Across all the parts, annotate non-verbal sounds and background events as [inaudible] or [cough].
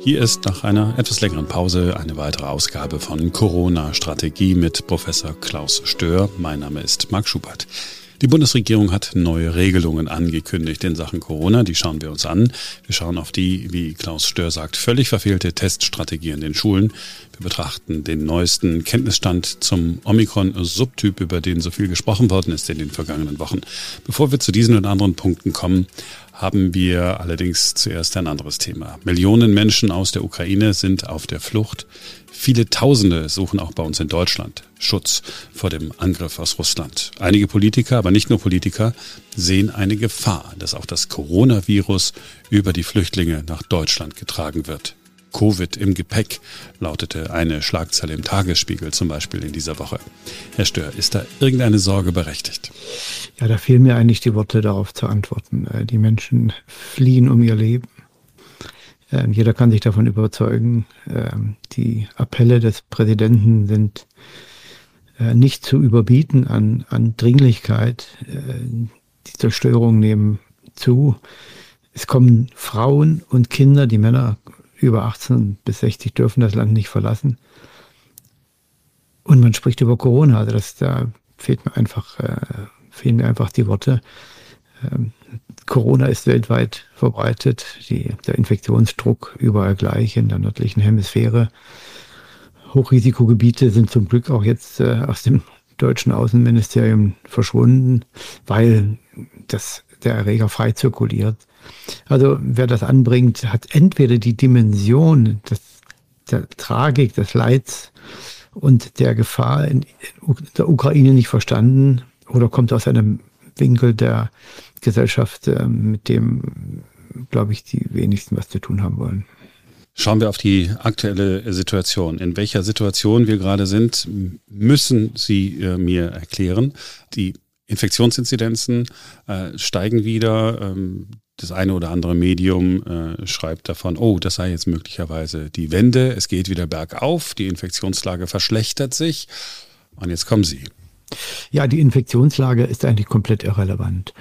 Hier ist nach einer etwas längeren Pause eine weitere Ausgabe von Corona Strategie mit Professor Klaus Stör. Mein Name ist Marc Schubert. Die Bundesregierung hat neue Regelungen angekündigt in Sachen Corona. Die schauen wir uns an. Wir schauen auf die, wie Klaus Stör sagt, völlig verfehlte Teststrategie in den Schulen. Wir betrachten den neuesten Kenntnisstand zum Omikron-Subtyp, über den so viel gesprochen worden ist in den vergangenen Wochen. Bevor wir zu diesen und anderen Punkten kommen, haben wir allerdings zuerst ein anderes Thema. Millionen Menschen aus der Ukraine sind auf der Flucht. Viele Tausende suchen auch bei uns in Deutschland Schutz vor dem Angriff aus Russland. Einige Politiker, aber nicht nur Politiker, sehen eine Gefahr, dass auch das Coronavirus über die Flüchtlinge nach Deutschland getragen wird. Covid im Gepäck, lautete eine Schlagzeile im Tagesspiegel zum Beispiel in dieser Woche. Herr Stör, ist da irgendeine Sorge berechtigt? Ja, da fehlen mir eigentlich die Worte darauf zu antworten. Äh, die Menschen fliehen um ihr Leben. Ähm, jeder kann sich davon überzeugen. Ähm, die Appelle des Präsidenten sind äh, nicht zu überbieten an, an Dringlichkeit. Äh, die Zerstörungen nehmen zu. Es kommen Frauen und Kinder, die Männer über 18 bis 60 dürfen das Land nicht verlassen. Und man spricht über Corona. Also das, da fehlt mir einfach, äh, fehlen mir einfach die Worte. Ähm, Corona ist weltweit verbreitet, die, der Infektionsdruck überall gleich in der nördlichen Hemisphäre. Hochrisikogebiete sind zum Glück auch jetzt äh, aus dem [laughs] deutschen Außenministerium verschwunden, weil das, der Erreger frei zirkuliert. Also wer das anbringt, hat entweder die Dimension des, der Tragik, des Leids und der Gefahr in der Ukraine nicht verstanden oder kommt aus einem Winkel der Gesellschaft, äh, mit dem, glaube ich, die wenigsten was zu tun haben wollen. Schauen wir auf die aktuelle Situation. In welcher Situation wir gerade sind, müssen Sie äh, mir erklären. Die Infektionsinzidenzen äh, steigen wieder. Ähm, das eine oder andere Medium äh, schreibt davon, oh, das sei jetzt möglicherweise die Wende. Es geht wieder bergauf. Die Infektionslage verschlechtert sich. Und jetzt kommen Sie. Ja, die Infektionslage ist eigentlich komplett irrelevant.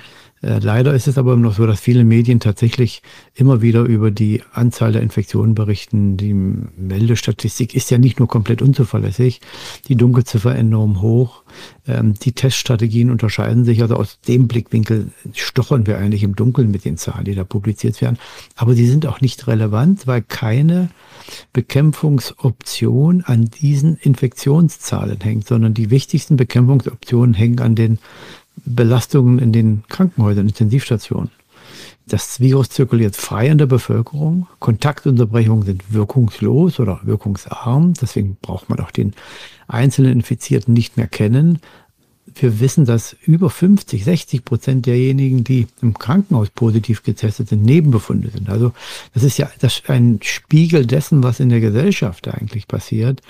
Äh, leider ist es aber noch so, dass viele Medien tatsächlich immer wieder über die Anzahl der Infektionen berichten. Die Meldestatistik ist ja nicht nur komplett unzuverlässig, die Dunkelziffer enorm hoch. Ähm, die Teststrategien unterscheiden sich. Also aus dem Blickwinkel stochern wir eigentlich im Dunkeln mit den Zahlen, die da publiziert werden. Aber sie sind auch nicht relevant, weil keine Bekämpfungsoption an diesen Infektionszahlen hängt, sondern die wichtigsten Bekämpfungsoptionen hängen an den Belastungen in den Krankenhäusern, Intensivstationen. Das Virus zirkuliert frei in der Bevölkerung. Kontaktunterbrechungen sind wirkungslos oder wirkungsarm. Deswegen braucht man auch den einzelnen Infizierten nicht mehr kennen wir wissen, dass über 50, 60 Prozent derjenigen, die im Krankenhaus positiv getestet sind, Nebenbefunde sind. Also das ist ja das ist ein Spiegel dessen, was in der Gesellschaft eigentlich passiert.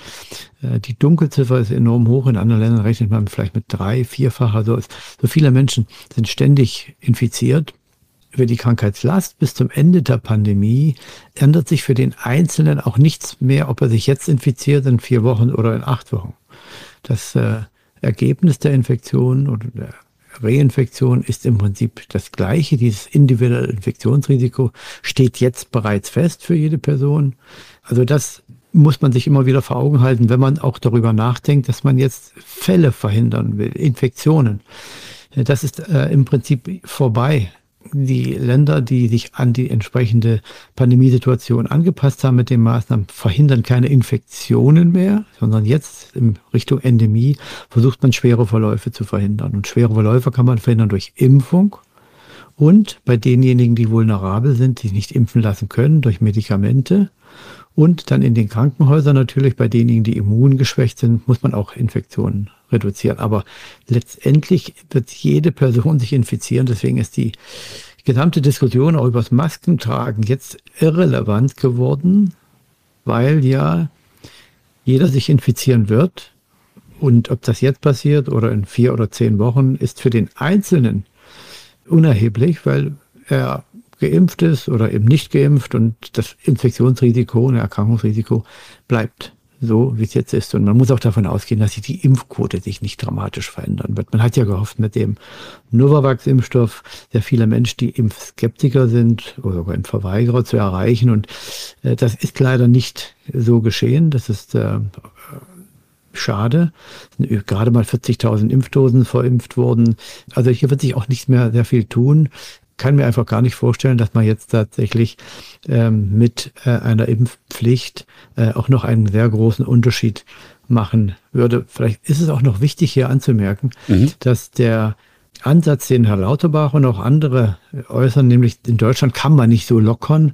Äh, die Dunkelziffer ist enorm hoch. In anderen Ländern rechnet man vielleicht mit drei, vierfach. Also so viele Menschen sind ständig infiziert. Über die Krankheitslast bis zum Ende der Pandemie ändert sich für den Einzelnen auch nichts mehr, ob er sich jetzt infiziert in vier Wochen oder in acht Wochen. Das äh, Ergebnis der Infektion oder der Reinfektion ist im Prinzip das gleiche. Dieses individuelle Infektionsrisiko steht jetzt bereits fest für jede Person. Also das muss man sich immer wieder vor Augen halten, wenn man auch darüber nachdenkt, dass man jetzt Fälle verhindern will, Infektionen. Das ist äh, im Prinzip vorbei die Länder, die sich an die entsprechende Pandemiesituation angepasst haben mit den Maßnahmen, verhindern keine Infektionen mehr, sondern jetzt in Richtung Endemie versucht man schwere Verläufe zu verhindern. Und schwere Verläufe kann man verhindern durch Impfung und bei denjenigen, die vulnerabel sind, die nicht impfen lassen können, durch Medikamente. Und dann in den Krankenhäusern natürlich bei denjenigen, die immungeschwächt sind, muss man auch Infektionen reduzieren. Aber letztendlich wird jede Person sich infizieren. Deswegen ist die gesamte Diskussion auch über das Maskentragen jetzt irrelevant geworden, weil ja jeder sich infizieren wird. Und ob das jetzt passiert oder in vier oder zehn Wochen, ist für den Einzelnen unerheblich, weil er geimpft ist oder eben nicht geimpft und das Infektionsrisiko und Erkrankungsrisiko bleibt so wie es jetzt ist. Und man muss auch davon ausgehen, dass sich die Impfquote sich nicht dramatisch verändern wird. Man hat ja gehofft, mit dem Novavax-Impfstoff sehr viele Menschen, die Impfskeptiker sind oder sogar Impfverweigerer zu erreichen. Und äh, das ist leider nicht so geschehen. Das ist äh, schade. Gerade mal 40.000 Impfdosen verimpft wurden. Also hier wird sich auch nicht mehr sehr viel tun kann mir einfach gar nicht vorstellen, dass man jetzt tatsächlich ähm, mit äh, einer Impfpflicht äh, auch noch einen sehr großen Unterschied machen würde. Vielleicht ist es auch noch wichtig hier anzumerken, mhm. dass der Ansatz, den Herr Lauterbach und auch andere äußern, nämlich in Deutschland kann man nicht so lockern,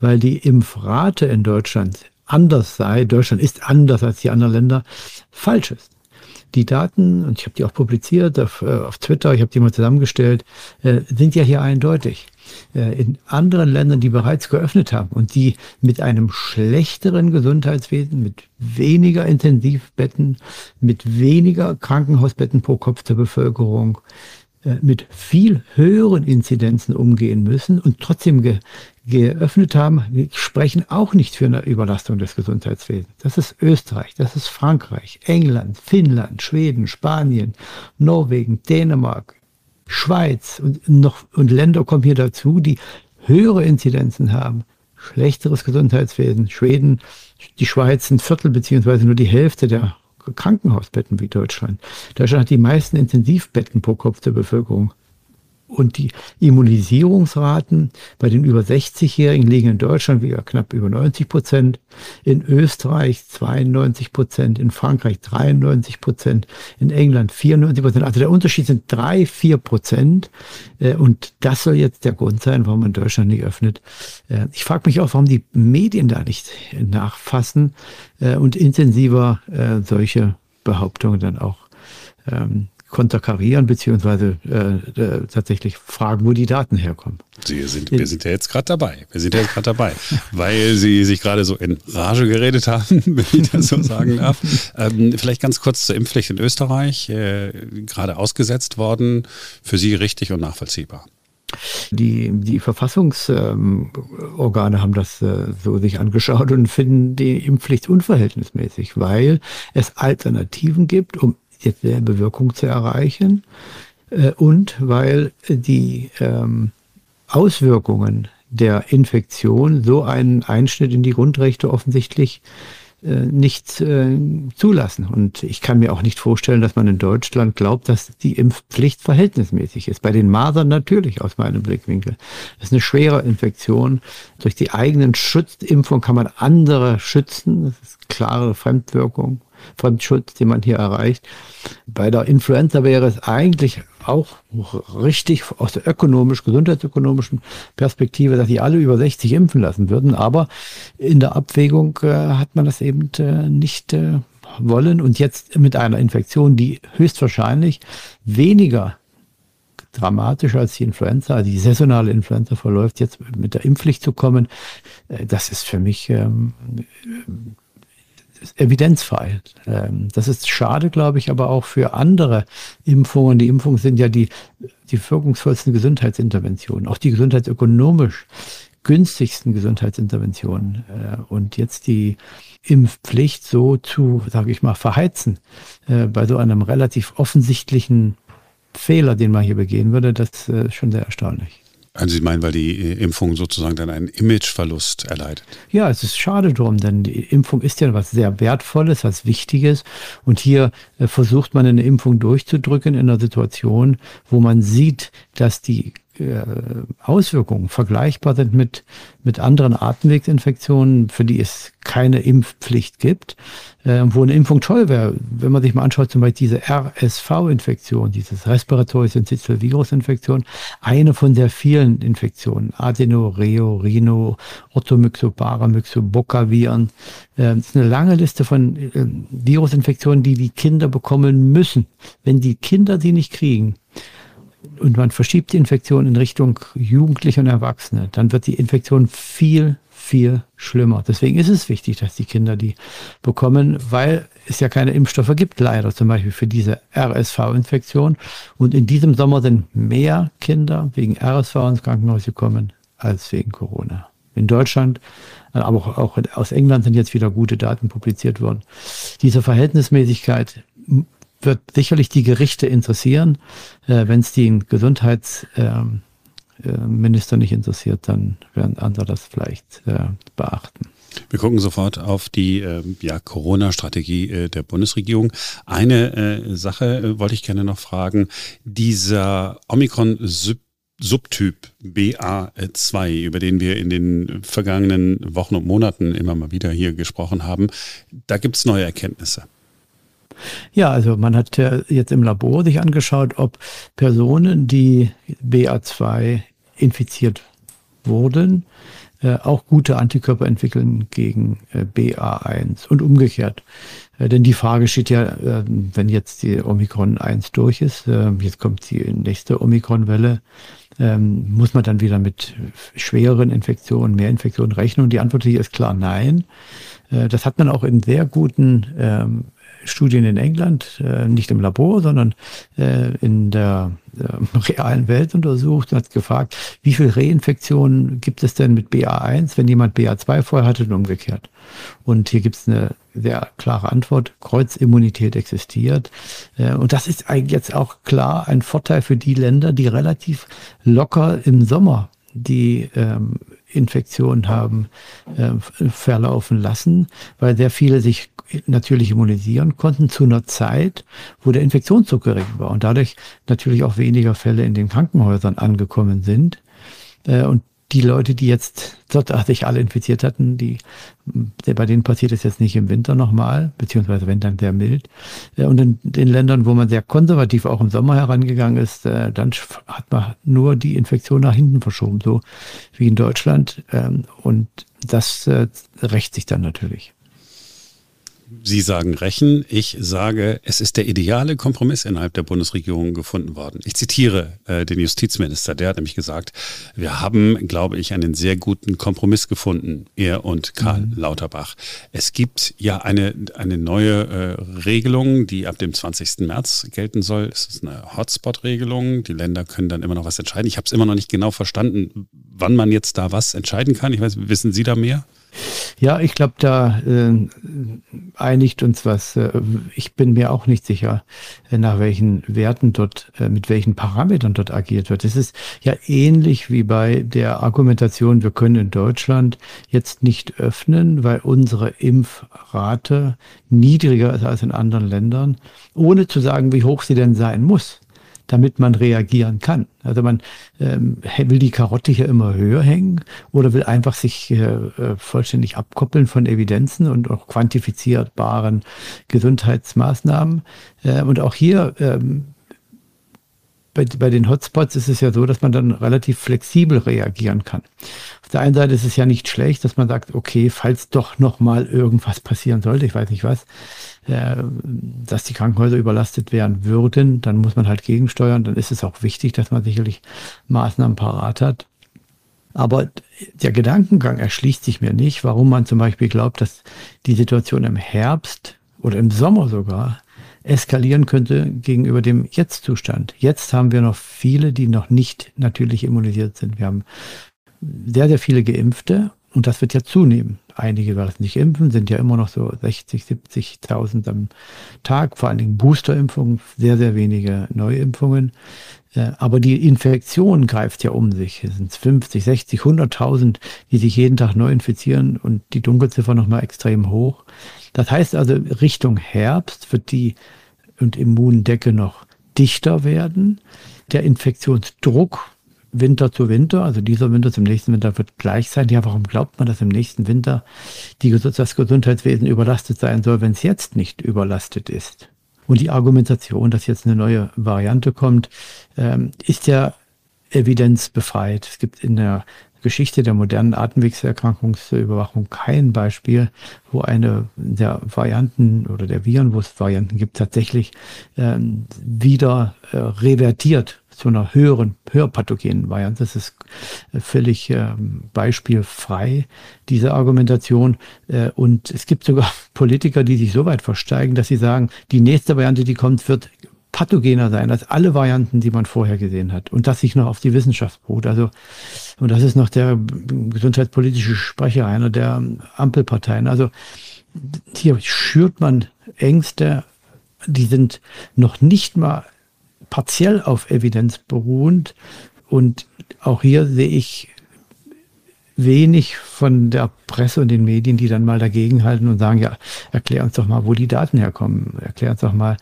weil die Impfrate in Deutschland anders sei, Deutschland ist anders als die anderen Länder, falsch ist die Daten, und ich habe die auch publiziert auf, äh, auf Twitter, ich habe die mal zusammengestellt, äh, sind ja hier eindeutig. Äh, in anderen Ländern, die bereits geöffnet haben und die mit einem schlechteren Gesundheitswesen, mit weniger Intensivbetten, mit weniger Krankenhausbetten pro Kopf der Bevölkerung, mit viel höheren Inzidenzen umgehen müssen und trotzdem geöffnet haben, sprechen auch nicht für eine Überlastung des Gesundheitswesens. Das ist Österreich, das ist Frankreich, England, Finnland, Schweden, Spanien, Norwegen, Dänemark, Schweiz und noch und Länder kommen hier dazu, die höhere Inzidenzen haben, schlechteres Gesundheitswesen. Schweden, die Schweiz ein Viertel beziehungsweise nur die Hälfte der Krankenhausbetten wie Deutschland. Deutschland hat die meisten Intensivbetten pro Kopf der Bevölkerung. Und die Immunisierungsraten bei den über 60-Jährigen liegen in Deutschland wieder knapp über 90 Prozent, in Österreich 92 Prozent, in Frankreich 93 Prozent, in England 94 Prozent. Also der Unterschied sind drei, vier Prozent. Äh, und das soll jetzt der Grund sein, warum man Deutschland nicht öffnet. Äh, ich frage mich auch, warum die Medien da nicht nachfassen äh, und intensiver solche Behauptungen dann auch ähm, konterkarieren beziehungsweise äh, äh, tatsächlich fragen, wo die Daten herkommen. Sie sind, wir sind ja jetzt gerade dabei. Wir sind ja jetzt gerade dabei, [laughs] weil Sie sich gerade so in Rage geredet haben, [laughs] wenn ich das so sagen darf. Ähm, vielleicht ganz kurz zur Impfpflicht in Österreich, äh, gerade ausgesetzt worden. Für Sie richtig und nachvollziehbar. Die, die Verfassungsorgane ähm, haben das äh, so sich angeschaut und finden die Impfpflicht unverhältnismäßig, weil es Alternativen gibt, um dieselbe Wirkung zu erreichen äh, und weil die ähm, Auswirkungen der Infektion so einen Einschnitt in die Grundrechte offensichtlich äh, nicht äh, zulassen. Und ich kann mir auch nicht vorstellen, dass man in Deutschland glaubt, dass die Impfpflicht verhältnismäßig ist. Bei den Masern natürlich aus meinem Blickwinkel. Das ist eine schwere Infektion. Durch die eigenen Schutzimpfung kann man andere schützen. Das ist klare Fremdwirkung. Fremdschutz, den man hier erreicht. Bei der Influenza wäre es eigentlich auch richtig aus der ökonomisch, gesundheitsökonomischen Perspektive, dass sie alle über 60 impfen lassen würden. Aber in der Abwägung äh, hat man das eben äh, nicht äh, wollen. Und jetzt mit einer Infektion, die höchstwahrscheinlich weniger dramatisch als die Influenza, also die saisonale Influenza verläuft, jetzt mit der Impfpflicht zu kommen, äh, das ist für mich ähm, evidenzfrei. Ähm, das ist schade, glaube ich, aber auch für andere Impfungen. Die Impfungen sind ja die, die wirkungsvollsten Gesundheitsinterventionen, auch die gesundheitsökonomisch günstigsten Gesundheitsinterventionen. Äh, und jetzt die Impfpflicht so zu, sage ich mal, verheizen, äh, bei so einem relativ offensichtlichen Fehler, den man hier begehen würde, das äh, ist schon sehr erstaunlich. Also Sie meinen, weil die äh, Impfung sozusagen dann einen Imageverlust erleidet? Ja, es ist schade drum, denn die Impfung ist ja was sehr Wertvolles, was Wichtiges. Und hier äh, versucht man eine Impfung durchzudrücken in einer Situation, wo man sieht, dass die Auswirkungen vergleichbar sind mit, mit anderen Atemwegsinfektionen, für die es keine Impfpflicht gibt, äh, wo eine Impfung toll wäre. Wenn man sich mal anschaut, zum Beispiel diese RSV-Infektion, dieses Respiratory Syncytial Virus-Infektion, eine von sehr vielen Infektionen, Adeno, Reo, Rhino, Orthomyxo, Paramyxo, Boca-Viren. Äh, ist eine lange Liste von äh, Virusinfektionen, die die Kinder bekommen müssen. Wenn die Kinder sie nicht kriegen, und man verschiebt die Infektion in Richtung Jugendliche und Erwachsene, dann wird die Infektion viel, viel schlimmer. Deswegen ist es wichtig, dass die Kinder die bekommen, weil es ja keine Impfstoffe gibt, leider zum Beispiel für diese RSV-Infektion. Und in diesem Sommer sind mehr Kinder wegen RSV ins Krankenhaus gekommen als wegen Corona. in Deutschland, aber auch, aus England sind jetzt wieder gute Daten publiziert worden. Diese Verhältnismäßigkeit wird sicherlich die Gerichte interessieren. Äh, Wenn es den Gesundheitsminister äh, nicht interessiert, dann werden andere das vielleicht äh, beachten. Wir gucken sofort auf die äh, ja, Corona-Strategie äh, der Bundesregierung. Eine äh, Sache äh, wollte ich gerne noch fragen. Dieser Omikron-Subtyp BA2, über den wir in den vergangenen Wochen und Monaten immer mal wieder hier gesprochen haben, da gibt es neue Erkenntnisse. Ja, also man hat jetzt im Labor sich angeschaut, ob Personen, die BA2 infiziert wurden, äh, auch gute Antikörper entwickeln gegen äh, BA1 und umgekehrt. Äh, denn die Frage steht ja, äh, wenn jetzt die Omikron 1 durch ist, äh, jetzt kommt die nächste Omikron-Welle, ähm, muss man dann wieder mit schwereren Infektionen, mehr Infektionen rechnen? Und die Antwort hier ist klar nein. Äh, das hat man auch in sehr guten ähm, Studien in England, äh, nicht im Labor, sondern äh, in der äh, [laughs] realen Welt untersucht und hat gefragt, wie viele Reinfektionen gibt es denn mit BA1, wenn jemand BA2 vorher hatte und umgekehrt. Und hier gibt es eine sehr klare Antwort, Kreuzimmunität existiert. Äh, und das ist eigentlich jetzt auch klar ein Vorteil für die Länder, die relativ locker im Sommer die ähm, Infektion haben äh, verlaufen lassen, weil sehr viele sich natürlich immunisieren konnten zu einer Zeit, wo der Infektionsdruck gering war und dadurch natürlich auch weniger Fälle in den Krankenhäusern angekommen sind. Äh, und die Leute, die jetzt dort sich alle infiziert hatten, die, bei denen passiert es jetzt nicht im Winter nochmal, beziehungsweise wenn dann sehr mild. Äh, und in den Ländern, wo man sehr konservativ auch im Sommer herangegangen ist, äh, dann hat man nur die Infektion nach hinten verschoben, so wie in Deutschland. Ähm, und das rächt sich dann natürlich. Sie sagen rächen, ich sage, es ist der ideale Kompromiss innerhalb der Bundesregierung gefunden worden. Ich zitiere äh, den Justizminister, der hat nämlich gesagt, wir haben, glaube ich, einen sehr guten Kompromiss gefunden, er und Karl mhm. Lauterbach. Es gibt ja eine, eine neue äh, Regelung, die ab dem 20. März gelten soll. Es ist eine Hotspot-Regelung. Die Länder können dann immer noch was entscheiden. Ich habe es immer noch nicht genau verstanden, wann man jetzt da was entscheiden kann. Ich weiß, wissen Sie da mehr? Ja, ich glaube, da äh, einigt uns was. Äh, ich bin mir auch nicht sicher, äh, nach welchen Werten dort, äh, mit welchen Parametern dort agiert wird. Es ist ja ähnlich wie bei der Argumentation, wir können in Deutschland jetzt nicht öffnen, weil unsere Impfrate niedriger ist als in anderen Ländern, ohne zu sagen, wie hoch sie denn sein muss damit man reagieren kann. Also man ähm, will die Karotte hier immer höher hängen oder will einfach sich äh, äh, vollständig abkoppeln von Evidenzen und auch quantifizierbaren Gesundheitsmaßnahmen. Äh, und auch hier ähm, bei, bei den Hotspots ist es ja so, dass man dann relativ flexibel reagieren kann. Auf der einen Seite ist es ja nicht schlecht, dass man sagt, okay, falls doch noch mal irgendwas passieren sollte, ich weiß nicht was, äh, dass die Krankenhäuser überlastet werden würden, dann muss man halt gegensteuern. Dann ist es auch wichtig, dass man sicherlich Maßnahmen parat hat. Aber der Gedankengang erschließt sich mir nicht, warum man zum Beispiel glaubt, dass die Situation im Herbst oder im Sommer sogar eskalieren könnte gegenüber dem Jetzt-Zustand. Jetzt haben wir noch viele, die noch nicht natürlich immunisiert sind. Wir haben sehr, sehr viele Geimpfte und das wird ja zunehmen. Einige werden es nicht impfen, sind ja immer noch so 60, 70.000 am Tag, vor allen Dingen Boosterimpfungen, sehr, sehr wenige Neuimpfungen. Äh, aber die Infektion greift ja um sich. Es sind 50, 60, 100.000, die sich jeden Tag neu infizieren und die Dunkelziffer nochmal extrem hoch. Das heißt also, Richtung Herbst wird die und Immundecke noch dichter werden. Der Infektionsdruck Winter zu Winter, also dieser Winter zum nächsten Winter wird gleich sein. Ja, warum glaubt man, dass im nächsten Winter die, das Gesundheitswesen überlastet sein soll, wenn es jetzt nicht überlastet ist? Und die Argumentation, dass jetzt eine neue Variante kommt, ähm, ist ja evidenzbefreit. Es gibt in der Geschichte der modernen Atemwegserkrankungsüberwachung kein Beispiel, wo eine der Varianten oder der Viren, wo es Varianten gibt, tatsächlich ähm, wieder äh, revertiert zu einer höheren, höher pathogenen Variante. Das ist äh, völlig ähm, beispielfrei, diese Argumentation. Äh, und es gibt sogar [laughs] Politiker, die sich so weit versteigen, dass sie sagen, die nächste Variante, die kommt, wird pathogener sein als alle Varianten, die man vorher gesehen hat. Und das sich noch auf die Wissenschaft beruht. Also, und das ist noch der gesundheitspolitische Sprecher einer der Ampelparteien. Also hier schürt man Ängste, die sind noch nicht mal partiell auf Evidenz beruhend. Und auch hier sehe ich wenig von der Presse und den Medien, die dann mal dagegenhalten und sagen, ja, erklär uns doch mal, wo die Daten herkommen. Erklär uns doch mal,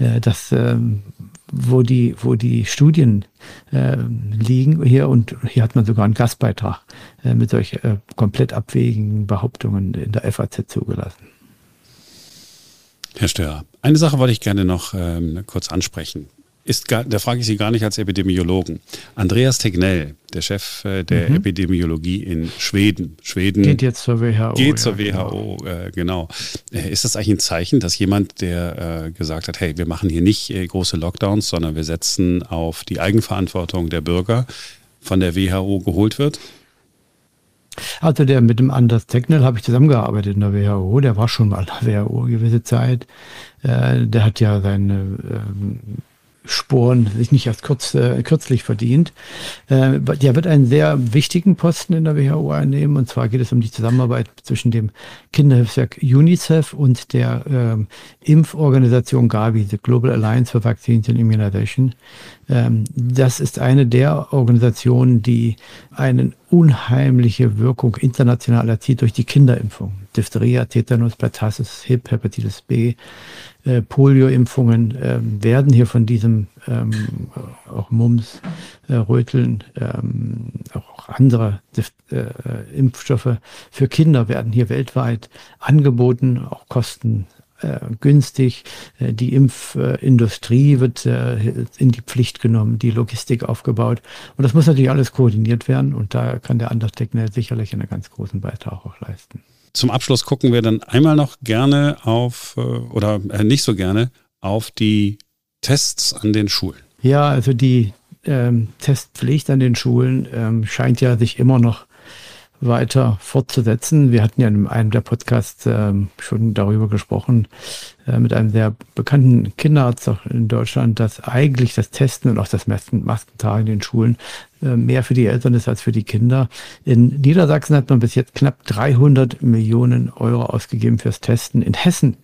äh, dass, ähm, wo die, wo die Studien äh, liegen hier und hier hat man sogar einen Gastbeitrag äh, mit solch äh, komplett abwegigen Behauptungen in der FAZ zugelassen. Herr Störer, eine Sache wollte ich gerne noch ähm, kurz ansprechen ist gar, da frage ich Sie gar nicht als Epidemiologen. Andreas Tegnell, der Chef äh, der mhm. Epidemiologie in Schweden. Schweden geht jetzt zur WHO. Geht zur ja, WHO, genau. Äh, genau. Äh, ist das eigentlich ein Zeichen, dass jemand, der gesagt hat, hey, wir machen hier nicht große Lockdowns, sondern wir setzen auf die Eigenverantwortung der Bürger, von der WHO geholt wird? Also der mit dem Anders Tegnell habe ich zusammengearbeitet in der WHO, der war schon mal in der WHO eine gewisse Zeit. Äh, der hat ja seine ähm, Sporen sich nicht erst kurz, äh, kürzlich verdient. Äh, der wird einen sehr wichtigen Posten in der WHO einnehmen. Und zwar geht es um die Zusammenarbeit zwischen dem Kinderhilfswerk UNICEF und der äh, Impforganisation Gavi, the Global Alliance for Vaccines and Immunization. Ähm, das ist eine der Organisationen, die eine unheimliche Wirkung international erzielt durch die Kinderimpfung. Diphtheria, Tetanus, Pertussis, Hip, Hepatitis B, äh, Polio-Impfungen äh, werden hier von diesem ähm, auch Mumps, äh, Röteln, ähm, auch andere äh, Impfstoffe für Kinder werden hier weltweit angeboten, auch kosten äh, günstig. Äh, die Impfindustrie wird äh, in die Pflicht genommen, die Logistik aufgebaut. Und das muss natürlich alles koordiniert werden. Und da kann der Undertechnet sicherlich einen ganz großen Beitrag auch leisten. Zum Abschluss gucken wir dann einmal noch gerne auf, oder nicht so gerne, auf die Tests an den Schulen. Ja, also die ähm, Testpflicht an den Schulen ähm, scheint ja sich immer noch weiter fortzusetzen. Wir hatten ja in einem der Podcasts äh, schon darüber gesprochen, äh, mit einem sehr bekannten Kinderarzt in Deutschland, dass eigentlich das Testen und auch das Maskentragen in den Schulen äh, mehr für die Eltern ist als für die Kinder. In Niedersachsen hat man bis jetzt knapp 300 Millionen Euro ausgegeben fürs Testen. In Hessen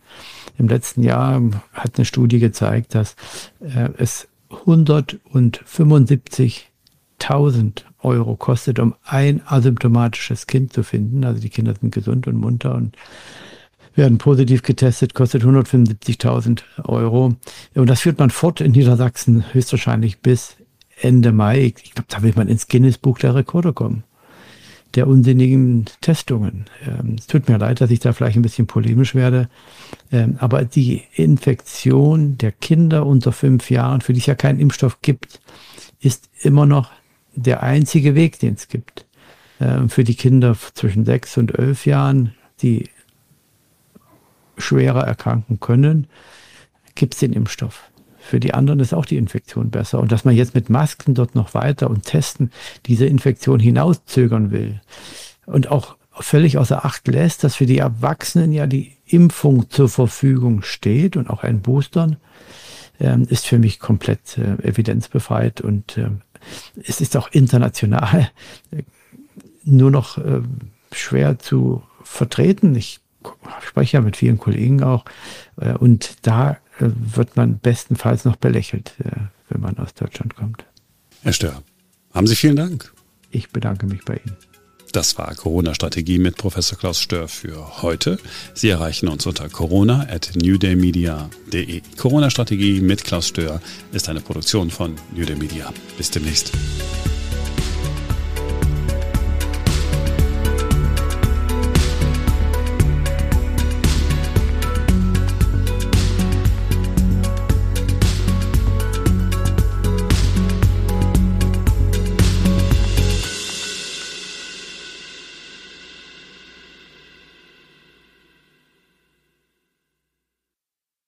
im letzten Jahr hat eine Studie gezeigt, dass äh, es 175.000 Euro kostet, um ein asymptomatisches Kind zu finden. Also die Kinder sind gesund und munter und werden positiv getestet, kostet 175.000 Euro. Und das führt man fort in Niedersachsen höchstwahrscheinlich bis Ende Mai. Ich glaube, da will man ins Guinness-Buch der Rekorde kommen. Der unsinnigen Testungen. Ähm, es tut mir leid, dass ich da vielleicht ein bisschen polemisch werde. Ähm, aber die Infektion der Kinder unter fünf Jahren, für die es ja keinen Impfstoff gibt, ist immer noch der einzige Weg, den es gibt. Äh, für die Kinder zwischen sechs und elf Jahren, die schwerer erkranken können, gibt es den Impfstoff. Für die anderen ist auch die Infektion besser. Und dass man jetzt mit Masken dort noch weiter und testen diese Infektion hinauszögern will und auch völlig außer Acht lässt, dass für die Erwachsenen ja die Impfung zur Verfügung steht und auch ein Boostern, ähm, ist für mich komplett äh, evidenzbefreit und ähm, es ist auch international nur noch äh, schwer zu vertreten. Ich spreche ja mit vielen Kollegen auch äh, und da äh, wird man bestenfalls noch belächelt, wenn man aus Deutschland kommt. Herr Stör, haben Sie vielen Dank. Ich bedanke mich bei Ihnen. Das war Corona-Strategie mit Professor Klaus Stör für heute. Sie erreichen uns unter corona at newdaymedia.de. Corona-Strategie mit Klaus Stör ist eine Produktion von New Day Media. Bis demnächst.